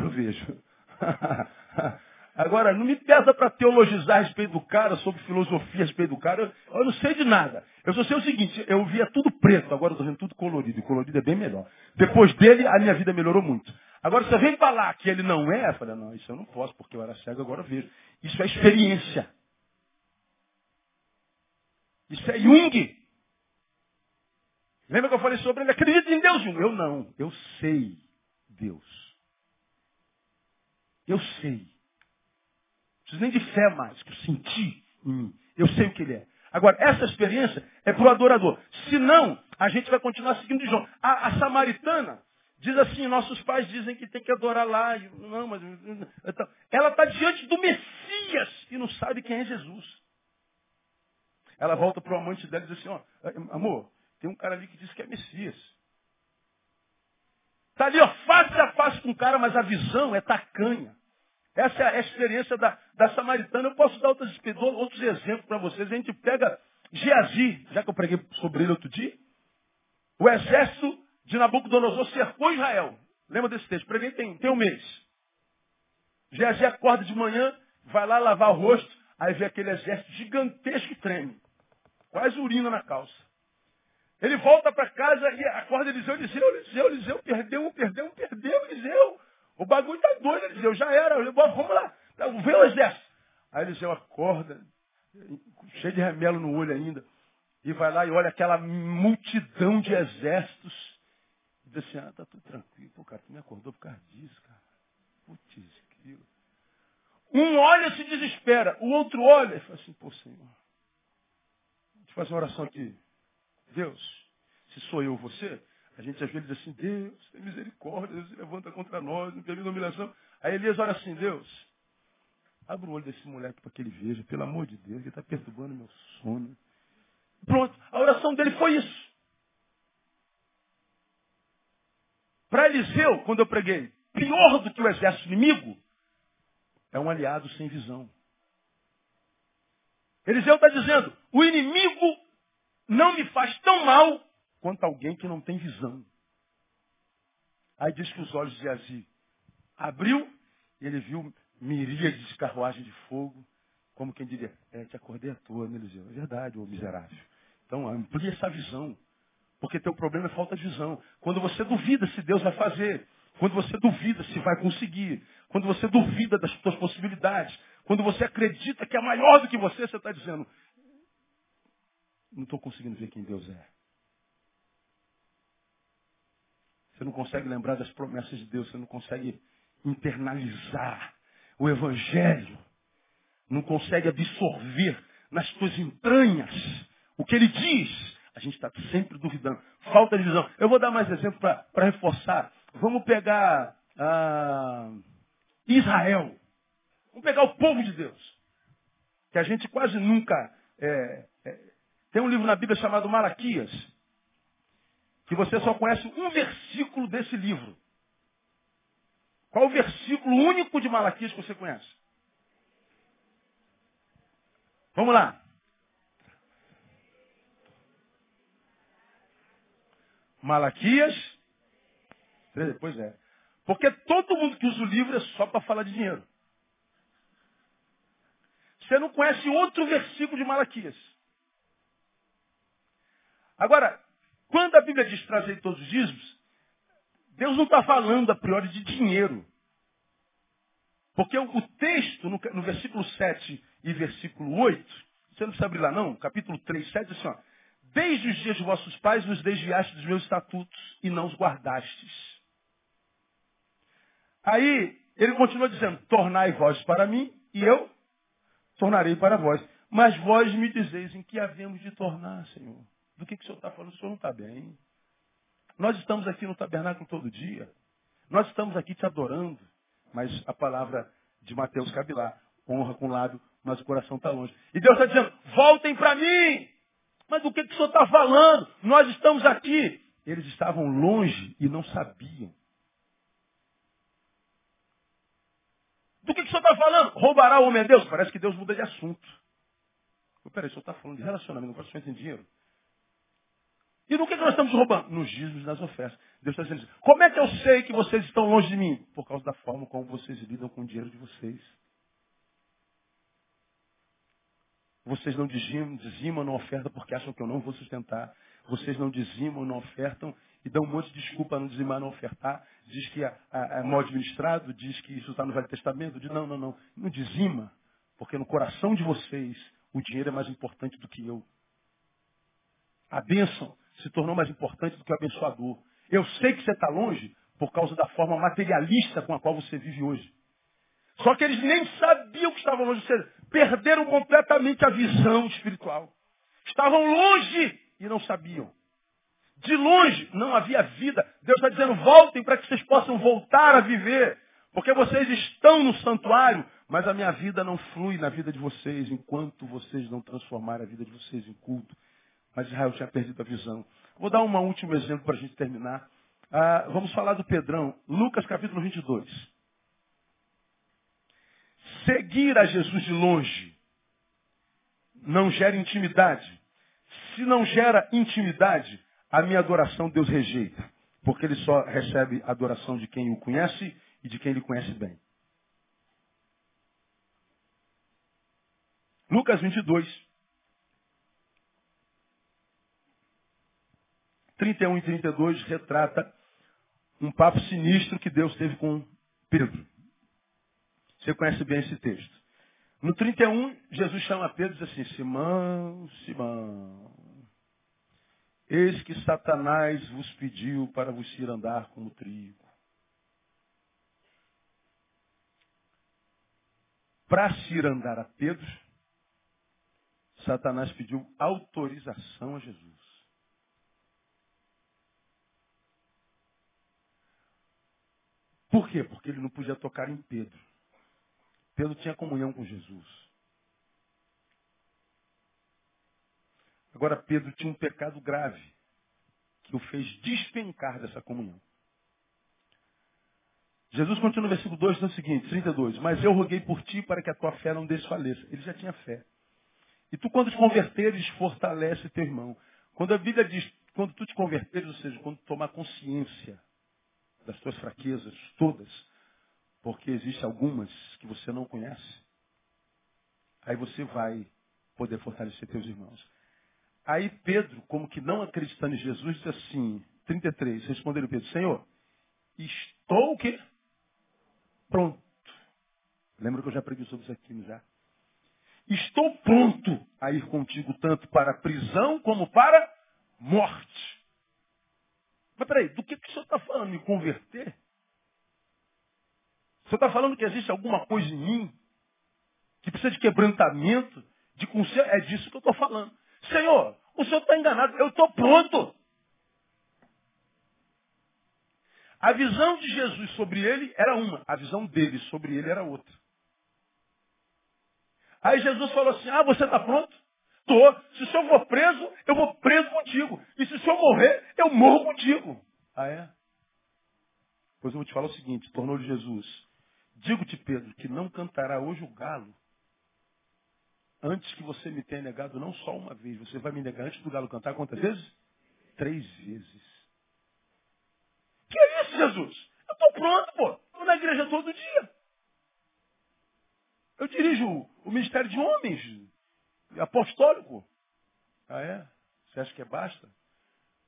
agora eu vejo. [LAUGHS] Agora, não me pesa para teologizar a respeito do cara, sobre filosofia a respeito do cara. Eu, eu, não sei de nada. Eu só sei o seguinte, eu via tudo preto, agora eu estou vendo tudo colorido. E colorido é bem melhor. Depois dele, a minha vida melhorou muito. Agora, você vem falar que ele não é, eu falei, não, isso eu não posso, porque eu era cego, agora eu vejo. Isso é experiência. Isso é Jung. Lembra que eu falei sobre ele? Acredita em Deus, Jung? Eu não. Eu sei Deus. Eu sei preciso nem de fé mais, que eu senti em mim. Eu sei o que ele é. Agora, essa experiência é para o adorador. Se não, a gente vai continuar seguindo João. A, a, samaritana diz assim, nossos pais dizem que tem que adorar lá. Não, mas. Então, ela está diante do Messias e não sabe quem é Jesus. Ela volta para o amante dela e diz assim, ó, amor, tem um cara ali que diz que é Messias. Está ali, ó, face a face com o cara, mas a visão é tacanha. Essa é a experiência da, da samaritana. Eu posso dar outros, outros exemplos para vocês. A gente pega Geazi, já que eu preguei sobre ele outro dia. O exército de Nabucodonosor cercou Israel. Lembra desse texto? Preguei tem, tem um mês. Geazi acorda de manhã, vai lá lavar o rosto, aí vê aquele exército gigantesco que treme. Quase urina na calça. Ele volta para casa e acorda Eliseu, Eliseu, Eliseu, Eliseu, perdeu, perdeu, perdeu, Eliseu. O bagulho tá doido, Eliseu, já era. Vamos lá, vê o exército. Aí Eliseu acorda, cheio de remelo no olho ainda, e vai lá e olha aquela multidão de exércitos. E diz assim, ah, tá tudo tranquilo. Pô, cara, tu me acordou por causa disso, cara. Putz, aquilo. Um olha e se desespera, o outro olha e fala assim, pô, Senhor, deixa eu fazer uma oração aqui. Deus, se sou eu você, a gente às vezes diz assim, Deus, tem misericórdia, Deus se levanta contra nós, não permite dominação. Aí Elias olha assim, Deus, abre o olho desse moleque para que ele veja, pelo amor de Deus, ele está perturbando meu sono. Pronto, a oração dele foi isso. Para Eliseu, quando eu preguei, pior do que o exército inimigo é um aliado sem visão. Eliseu está dizendo, o inimigo não me faz tão mal quanto alguém que não tem visão. Aí diz que os olhos de Azi abriu e ele viu miríades de carruagem de fogo, como quem diria, é, te acordei à toa, né, Eliseu? É verdade, ô miserável. Então, amplia essa visão. Porque teu problema é falta de visão. Quando você duvida se Deus vai fazer, quando você duvida se vai conseguir, quando você duvida das suas possibilidades, quando você acredita que é maior do que você, você está dizendo, não estou conseguindo ver quem Deus é. Você não consegue lembrar das promessas de Deus, você não consegue internalizar o Evangelho, não consegue absorver nas suas entranhas o que ele diz. A gente está sempre duvidando. Falta de visão. Eu vou dar mais exemplo para reforçar. Vamos pegar ah, Israel. Vamos pegar o povo de Deus. Que a gente quase nunca é, é, tem um livro na Bíblia chamado Malaquias, que você só conhece um versículo desse livro. Qual o versículo único de Malaquias que você conhece? Vamos lá. Malaquias. Pois é. Porque todo mundo que usa o livro é só para falar de dinheiro. Você não conhece outro versículo de Malaquias. Agora, quando a Bíblia diz trazer todos os dízimos, Deus não está falando a priori de dinheiro. Porque o, texto, no, no, versículo 7 e versículo 8, você não precisa abrir lá não, capítulo 3, 7, diz assim, ó, Desde os dias de vossos pais vos desviaste dos meus estatutos e não os guardastes. Aí, ele continua dizendo, tornai vós para mim e eu tornarei para vós. Mas vós me dizeis em que havemos de tornar, Senhor. Do que, que o senhor está falando? O senhor não está bem. Nós estamos aqui no tabernáculo todo dia. Nós estamos aqui te adorando. Mas a palavra de Mateus cabe lá. Honra com o lábio, mas o coração está longe. E Deus está dizendo, voltem para mim. Mas do que, que o senhor está falando? Nós estamos aqui. Eles estavam longe e não sabiam. Do que, que o senhor está falando? Roubará o homem a Deus? Parece que Deus muda de assunto. Peraí, o senhor está falando de relacionamento, não o senhor tem dinheiro. E no que, nós estamos roubando? Nos dízimos nas ofertas. Deus está dizendo, como é que eu sei que vocês estão longe de mim? Por causa da forma como vocês lidam com o dinheiro de vocês. Vocês não dizimam, dizimam na oferta porque acham que eu não vou sustentar. Vocês não dizimam, não ofertam e dão um monte de desculpa não dizimar, não ofertar. Diz que é, é, é mal administrado, diz que isso está no Velho Testamento. Diz, não, não, não. Não dizima, porque no coração de vocês o dinheiro é mais importante do que eu. A bênção se tornou mais importante do que o abençoador. Eu sei que você está longe por causa da forma materialista com a qual você vive hoje. Só que eles nem sabiam que estavam longe. Seja, perderam completamente a visão espiritual. Estavam longe e não sabiam. De longe não havia vida. Deus está dizendo, voltem para que vocês possam voltar a viver. Porque vocês estão no santuário, mas a minha vida não flui na vida de vocês enquanto vocês não transformarem a vida de vocês em culto. Mas Israel tinha perdido a visão. Vou dar um último exemplo para a gente terminar. Ah, vamos falar do Pedrão. Lucas capítulo 22. Seguir a Jesus de longe não gera intimidade. Se não gera intimidade, a minha adoração Deus rejeita. Porque ele só recebe adoração de quem o conhece e de quem ele conhece bem. Lucas 22. 31 e 32 retrata um papo sinistro que Deus teve com Pedro. Você conhece bem esse texto. No 31, Jesus chama Pedro e diz assim, Simão, Simão, eis que Satanás vos pediu para vos ir andar como trigo. Para se ir andar a Pedro, Satanás pediu autorização a Jesus. Por quê? Porque ele não podia tocar em Pedro. Pedro tinha comunhão com Jesus. Agora, Pedro tinha um pecado grave que o fez despencar dessa comunhão. Jesus continua no versículo 2, no seguinte, 32. Mas eu roguei por ti para que a tua fé não desfaleça. Ele já tinha fé. E tu, quando te converteres, fortalece teu irmão. Quando a Bíblia diz, quando tu te converteres, ou seja, quando tu tomar consciência das tuas fraquezas, todas, porque existem algumas que você não conhece, aí você vai poder fortalecer teus irmãos. Aí Pedro, como que não acreditando em Jesus, disse assim, 33, respondeu Pedro, Senhor, estou o quê? Pronto. Lembra que eu já preguei sobre isso aqui, já? Estou pronto a ir contigo tanto para a prisão como para morte. Mas peraí, do que, que o senhor está falando? Me converter? O senhor está falando que existe alguma coisa em mim que precisa de quebrantamento, de conselho? É disso que eu estou falando. Senhor, o senhor está enganado, eu estou pronto. A visão de Jesus sobre ele era uma, a visão dele sobre ele era outra. Aí Jesus falou assim, ah, você está pronto? Estou. Se o senhor for preso, eu vou preso contigo. E se o senhor morrer, eu morro contigo. Ah, é? Pois eu vou te falar o seguinte, tornou-lhe Jesus. Digo-te, Pedro, que não cantará hoje o galo antes que você me tenha negado não só uma vez. Você vai me negar antes do galo cantar quantas vezes? Três vezes. Que é isso, Jesus? Eu estou pronto, pô. Estou na igreja todo dia. Eu dirijo o ministério de homens, apostólico. Ah, é? Você acha que é basta?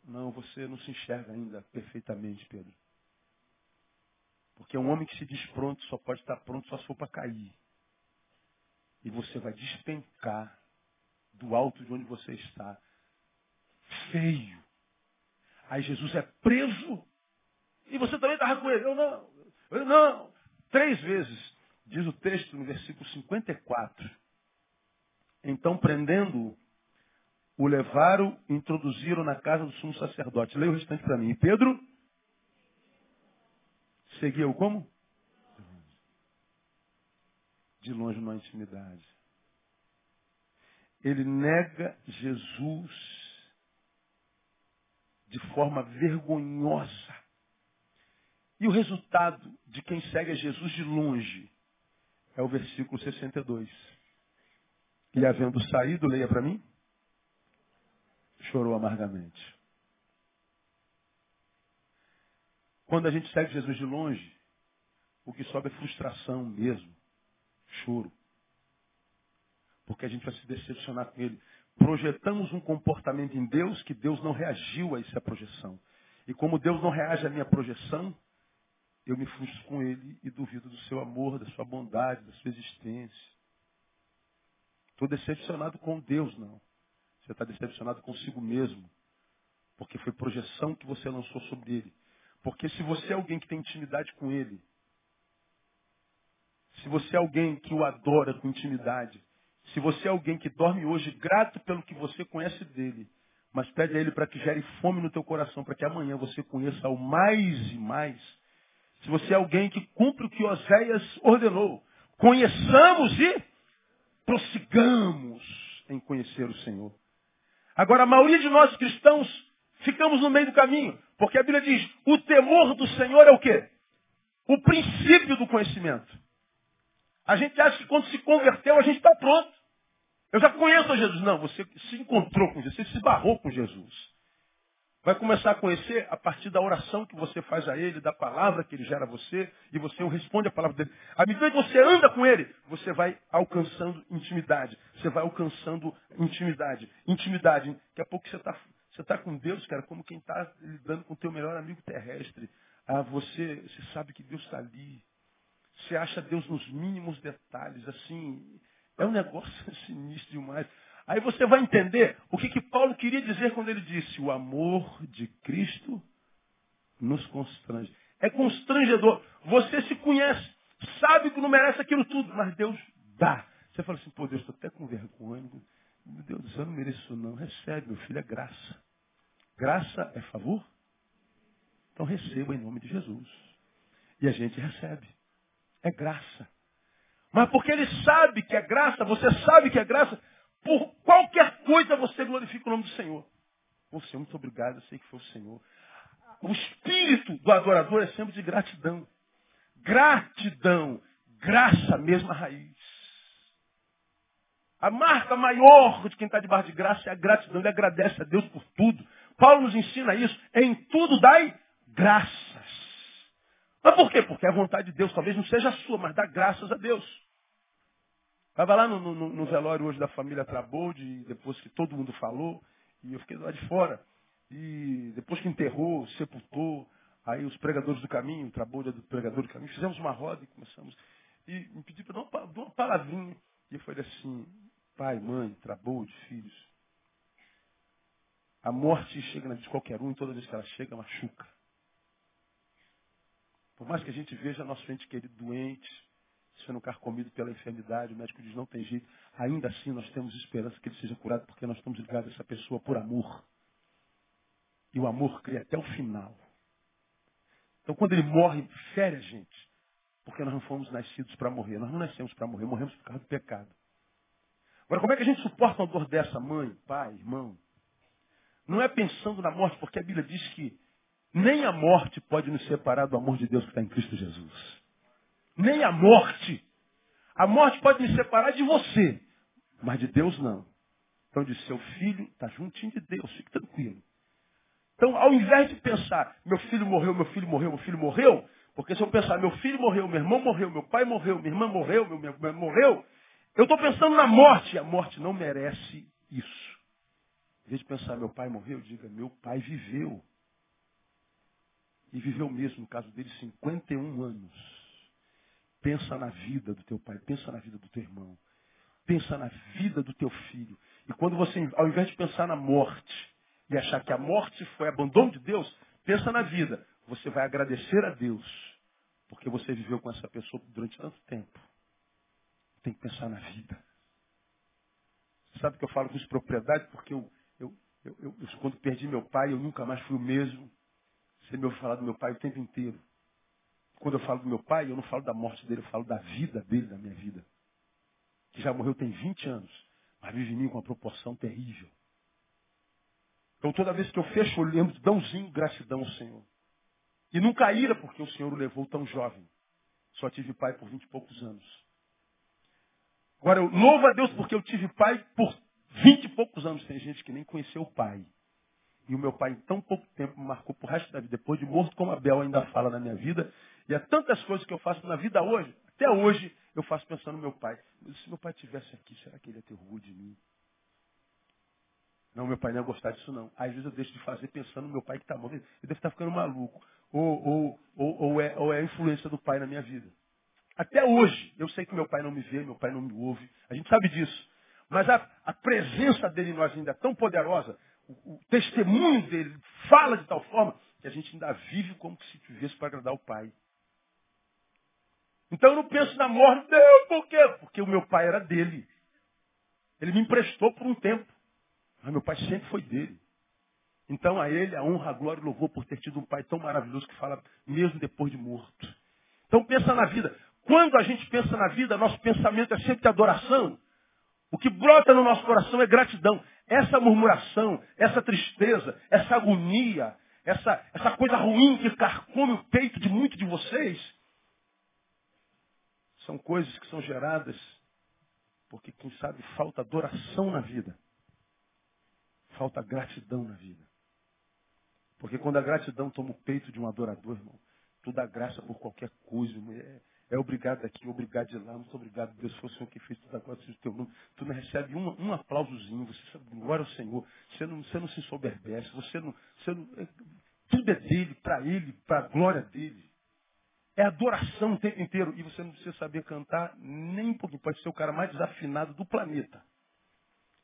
Não, você não se enxerga ainda perfeitamente, Pedro. Porque um homem que se diz pronto só pode estar pronto só se for para cair. E você vai despencar do alto de onde você está. Feio. Aí Jesus é preso. E você também estava com ele. Eu não. Eu não. Três vezes. Diz o texto no versículo 54. Então, prendendo-o, o levaram introduziram na casa do sumo sacerdote. Leia o restante para mim. E Pedro seguia-o como? De longe na intimidade. Ele nega Jesus de forma vergonhosa. E o resultado de quem segue a Jesus de longe é o versículo 62. E havendo saído, leia para mim, chorou amargamente. Quando a gente segue Jesus de longe, o que sobe é frustração mesmo, choro. Porque a gente vai se decepcionar com ele. Projetamos um comportamento em Deus que Deus não reagiu a essa projeção. E como Deus não reage à minha projeção, eu me frustro com ele e duvido do seu amor, da sua bondade, da sua existência. Estou decepcionado com Deus, não. Você está decepcionado consigo mesmo. Porque foi projeção que você lançou sobre ele. Porque se você é alguém que tem intimidade com ele, se você é alguém que o adora com intimidade, se você é alguém que dorme hoje grato pelo que você conhece dele, mas pede a ele para que gere fome no teu coração, para que amanhã você conheça o mais e mais, se você é alguém que cumpre o que Oséias ordenou, conheçamos e prossigamos em conhecer o Senhor. Agora, a maioria de nós cristãos ficamos no meio do caminho, Porque a Bíblia diz, o temor do Senhor é o quê? O princípio do conhecimento. A gente acha que quando se converteu, a gente está pronto. Eu já conheço Jesus. Não, você se encontrou com Jesus, você se barrou com Jesus. Vai começar a conhecer a partir da oração que você faz a Ele, da palavra que Ele gera a você, e você responde a palavra dele. À medida que você anda com Ele, você vai alcançando intimidade. Você vai alcançando intimidade. Intimidade. Daqui a pouco você está você tá com Deus, cara, como quem está lidando com o teu melhor amigo terrestre. Ah, você, você sabe que Deus está ali. Você acha Deus nos mínimos detalhes, assim. É um negócio [LAUGHS] sinistro demais. Aí você vai entender o que, que Paulo queria dizer quando ele disse: o amor de Cristo nos constrange. É constrangedor. Você se conhece, sabe que não merece aquilo tudo, mas Deus dá. Você fala assim, pô, Deus, estou até com vergonha. Meu Deus, eu não mereço isso não. Recebe, meu filho, é graça. Graça é favor? Então receba em nome de Jesus. E a gente recebe. É graça. Mas porque ele sabe que é graça, você sabe que é graça, por qualquer coisa você glorifica o nome do Senhor. Ô Senhor, muito obrigado, eu sei que foi o Senhor. O espírito do adorador é sempre de gratidão. Gratidão, graça, mesma raiz. A marca maior de quem está debaixo de graça é a gratidão. Ele agradece a Deus por tudo. Paulo nos ensina isso. Em tudo dai graças. Mas por quê? Porque a vontade de Deus talvez não seja a sua, mas dá graças a Deus. Estava lá no, no, no, velório hoje da família Trabold, depois que todo mundo falou, e eu fiquei lá de fora. E depois que enterrou, sepultou, aí os pregadores do caminho, Trabold é do pregador do caminho, fizemos uma roda e começamos. E me pediu para dar uma, uma palavrinha. E eu falei assim, pai, mãe, Trabold, filhos. A morte chega na vida de qualquer um e toda vez que ela chega, machuca. Por mais que a gente veja nosso ente querido doente, sendo carcomido pela enfermidade, o médico diz não tem jeito, ainda assim nós temos esperança que ele seja curado porque nós estamos ligados a essa pessoa por amor. E o amor cria até o final. Então quando ele morre, fere a gente. Porque nós não fomos nascidos para morrer. Nós não nascemos para morrer, morremos por causa do pecado. Agora, como é que a gente suporta uma dor dessa, mãe, pai, irmão? Não é pensando na morte, porque a Bíblia diz que nem a morte pode nos separar do amor de Deus que está em Cristo Jesus nem a morte. A morte pode me separar de você, mas de Deus não. Então diz, seu filho está juntinho de Deus, fique tranquilo. Então, ao invés de pensar, meu filho morreu, meu filho morreu, meu filho morreu, porque se eu pensar, meu filho morreu, meu irmão morreu, meu pai morreu, minha irmã morreu, meu, meu morreu, eu estou pensando na morte. A morte não merece isso. Em vez de pensar, meu pai morreu, diga, meu pai viveu. E viveu mesmo, no caso dele, 51 anos. Pensa na vida do teu pai, pensa na vida do teu irmão, pensa na vida do teu filho. E quando você, ao invés de pensar na morte e achar que a morte foi abandono de Deus, pensa na vida. Você vai agradecer a Deus, porque você viveu com essa pessoa durante tanto tempo. Tem que pensar na vida. Sabe que eu falo com isso propriedade? Porque eu, eu, eu, eu, quando perdi meu pai, eu nunca mais fui o mesmo. Você me ouve falar do meu pai o tempo inteiro. Quando eu falo do meu pai, eu não falo da morte dele, eu falo da vida dele, da minha vida. Que já morreu tem 20 anos, mas vive em mim com uma proporção terrível. Então toda vez que eu fecho eu lembro, dãozinho gratidão ao Senhor. E nunca ira porque o Senhor o levou tão jovem. Só tive pai por vinte e poucos anos. Agora eu louvo a Deus porque eu tive pai por vinte e poucos anos. Tem gente que nem conheceu o pai. E o meu pai, em tão pouco tempo, me marcou por resto da vida. Depois de morto, como Abel ainda fala na minha vida. Há tantas coisas que eu faço na vida hoje, até hoje, eu faço pensando no meu pai. Se meu pai estivesse aqui, será que ele ia ter orgulho de mim? Não, meu pai não ia gostar disso não. Às vezes eu deixo de fazer pensando no meu pai que está morrendo. Ele deve estar ficando maluco. Ou, ou, ou, ou, é, ou é a influência do pai na minha vida. Até hoje, eu sei que meu pai não me vê, meu pai não me ouve. A gente sabe disso. Mas a, a presença dele em nós ainda é tão poderosa o, testemunho dele fala de tal forma que a gente ainda vive como se vivesse para agradar o Pai. Então eu não penso na morte, Deus, por quê? Porque o meu pai era dele. Ele me emprestou por um tempo. Mas meu pai sempre foi dele. Então a ele a honra, a glória e louvor por ter tido um pai tão maravilhoso que fala mesmo depois de morto. Então pensa na vida. Quando a gente pensa na vida, nosso pensamento é sempre de adoração. O que brota no nosso coração é gratidão. Essa murmuração, essa tristeza, essa agonia, essa, essa coisa ruim que carcome o peito de muito de vocês, são coisas que são geradas porque, quem sabe, falta adoração na vida. Falta gratidão na vida. Porque quando a gratidão toma o peito de um adorador, irmão, tu dá graça por qualquer coisa. É, é obrigado aqui, obrigado de lá, muito obrigado, Deus, foi o Senhor que fez tudo agora, seja o teu nome. Tu não recebe um, um aplausozinho, você sabe, glória ao Senhor. Você não, você não se soberbece, você não, você não. É, tudo é dele, para ele, para a glória dele. É adoração o tempo inteiro. E você não precisa saber cantar nem um pouquinho. Pode ser o cara mais desafinado do planeta.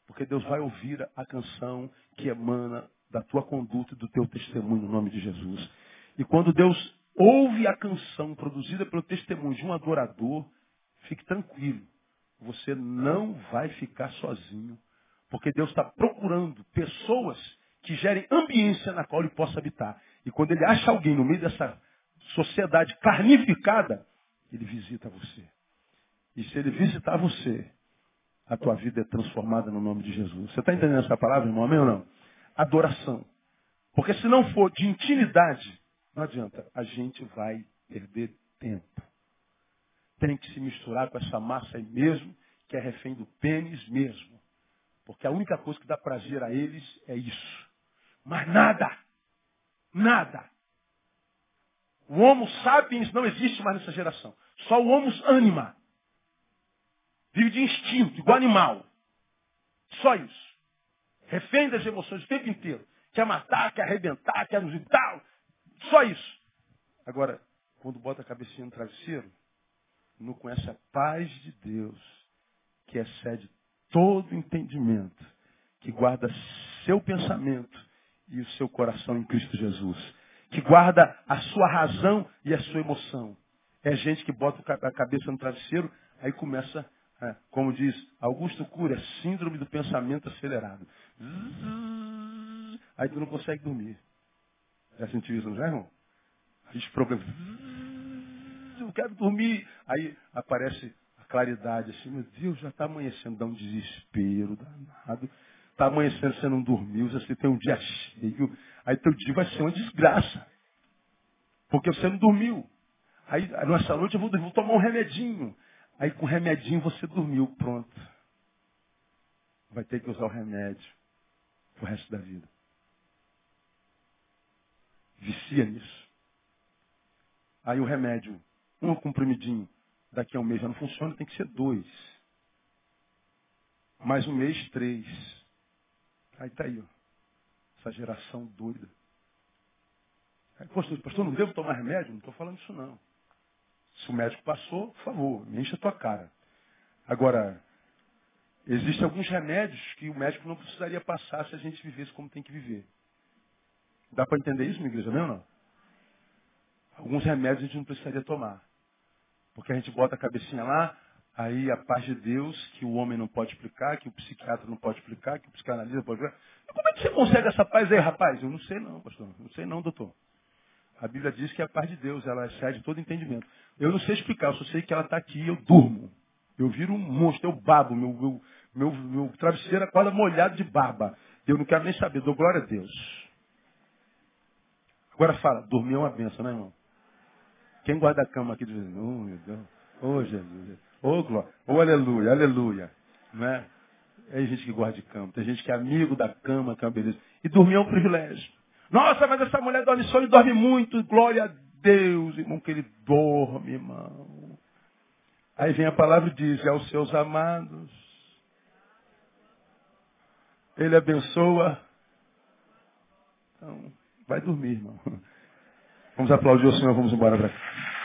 Porque Deus vai ouvir a canção que emana da tua conduta e do teu testemunho no nome de Jesus. E quando Deus ouve a canção produzida pelo testemunho de um adorador, fique tranquilo. Você não vai ficar sozinho. Porque Deus está procurando pessoas que gerem ambiência na qual ele possa habitar. E quando ele acha alguém no meio dessa sociedade carnificada, ele visita você. E se ele visitar você, a tua vida é transformada no nome de Jesus. Você está entendendo essa palavra, irmão? Amém ou não? Adoração. Porque se não for de intimidade, não adianta. A gente vai perder tempo. Tem que se misturar com essa massa aí mesmo, que é refém do pênis mesmo. Porque a única coisa que dá prazer a eles é isso. Mas nada. Nada. O Homo sapiens não existe mais nessa geração. Só o Homo anima. Vive de instinto, igual animal. Só isso. Refém das emoções o tempo inteiro. Quer matar, quer arrebentar, quer nos tal. Só isso. Agora, quando bota a cabecinha no travesseiro, não conhece a paz de Deus, que excede todo entendimento, que guarda seu pensamento e o seu coração em Cristo Jesus que guarda a sua razão e a sua emoção. É gente que bota a cabeça no travesseiro, aí começa, é, como diz Augusto Cury, é síndrome do pensamento acelerado. Aí tu não consegue dormir. Já sentiu isso, não já, irmão? A gente problema. Eu quero dormir. Aí aparece a claridade assim, meu Deus, já está amanhecendo, dá um desespero danado. Está amanhecendo, você não dormiu, você tem um dia cheio, aí teu dia vai ser uma desgraça. Porque você não dormiu. Aí, nessa noite eu vou, vou tomar um remedinho. Aí com o remedinho você dormiu, pronto. Vai ter que usar o remédio o resto da vida. Vicia nisso. Aí o remédio, um comprimidinho, daqui a um mês já não funciona, tem que ser dois. Mais um mês, três. Aí tá aí, ó. Essa geração doida. Aí, pastor, pastor, não devo tomar remédio? Não estou falando isso não. Se o médico passou, por favor, me enche a tua cara. Agora, existem alguns remédios que o médico não precisaria passar se a gente vivesse como tem que viver. Dá para entender isso, minha igreja, não, não? Alguns remédios a gente não precisaria tomar. Porque a gente bota a cabecinha lá, Aí a paz de Deus, que o homem não pode explicar, que o psiquiatra não pode explicar, que o psicanalista não pode explicar. Como é que você consegue essa paz aí, rapaz? Eu não sei não, pastor. Não sei não, doutor. A Bíblia diz que é a paz de Deus, ela excede todo entendimento. Eu não sei explicar, eu só sei que ela está aqui eu durmo. Eu viro um monstro, eu babo, meu, meu, meu, meu travesseiro é quase molhado de barba. Eu não quero nem saber, dou glória a Deus. Agora fala, dormir é uma benção, né, irmão? Quem guarda a cama aqui diz, oh, meu Deus, oh, Jesus. Ô, glória. Ô, aleluia, aleluia. Não é? É gente que gosta de cama. Tem gente que é amigo da cama, que é uma beleza. E dormir é um privilégio. Nossa, mas essa mulher dorme só e dorme muito. Glória a Deus, irmão, que ele dorme, irmão. Aí vem a palavra e diz, é aos seus amados. Ele abençoa. Então, vai dormir, irmão. [LAUGHS] Vamos aplaudir o Senhor, vamos embora para cá.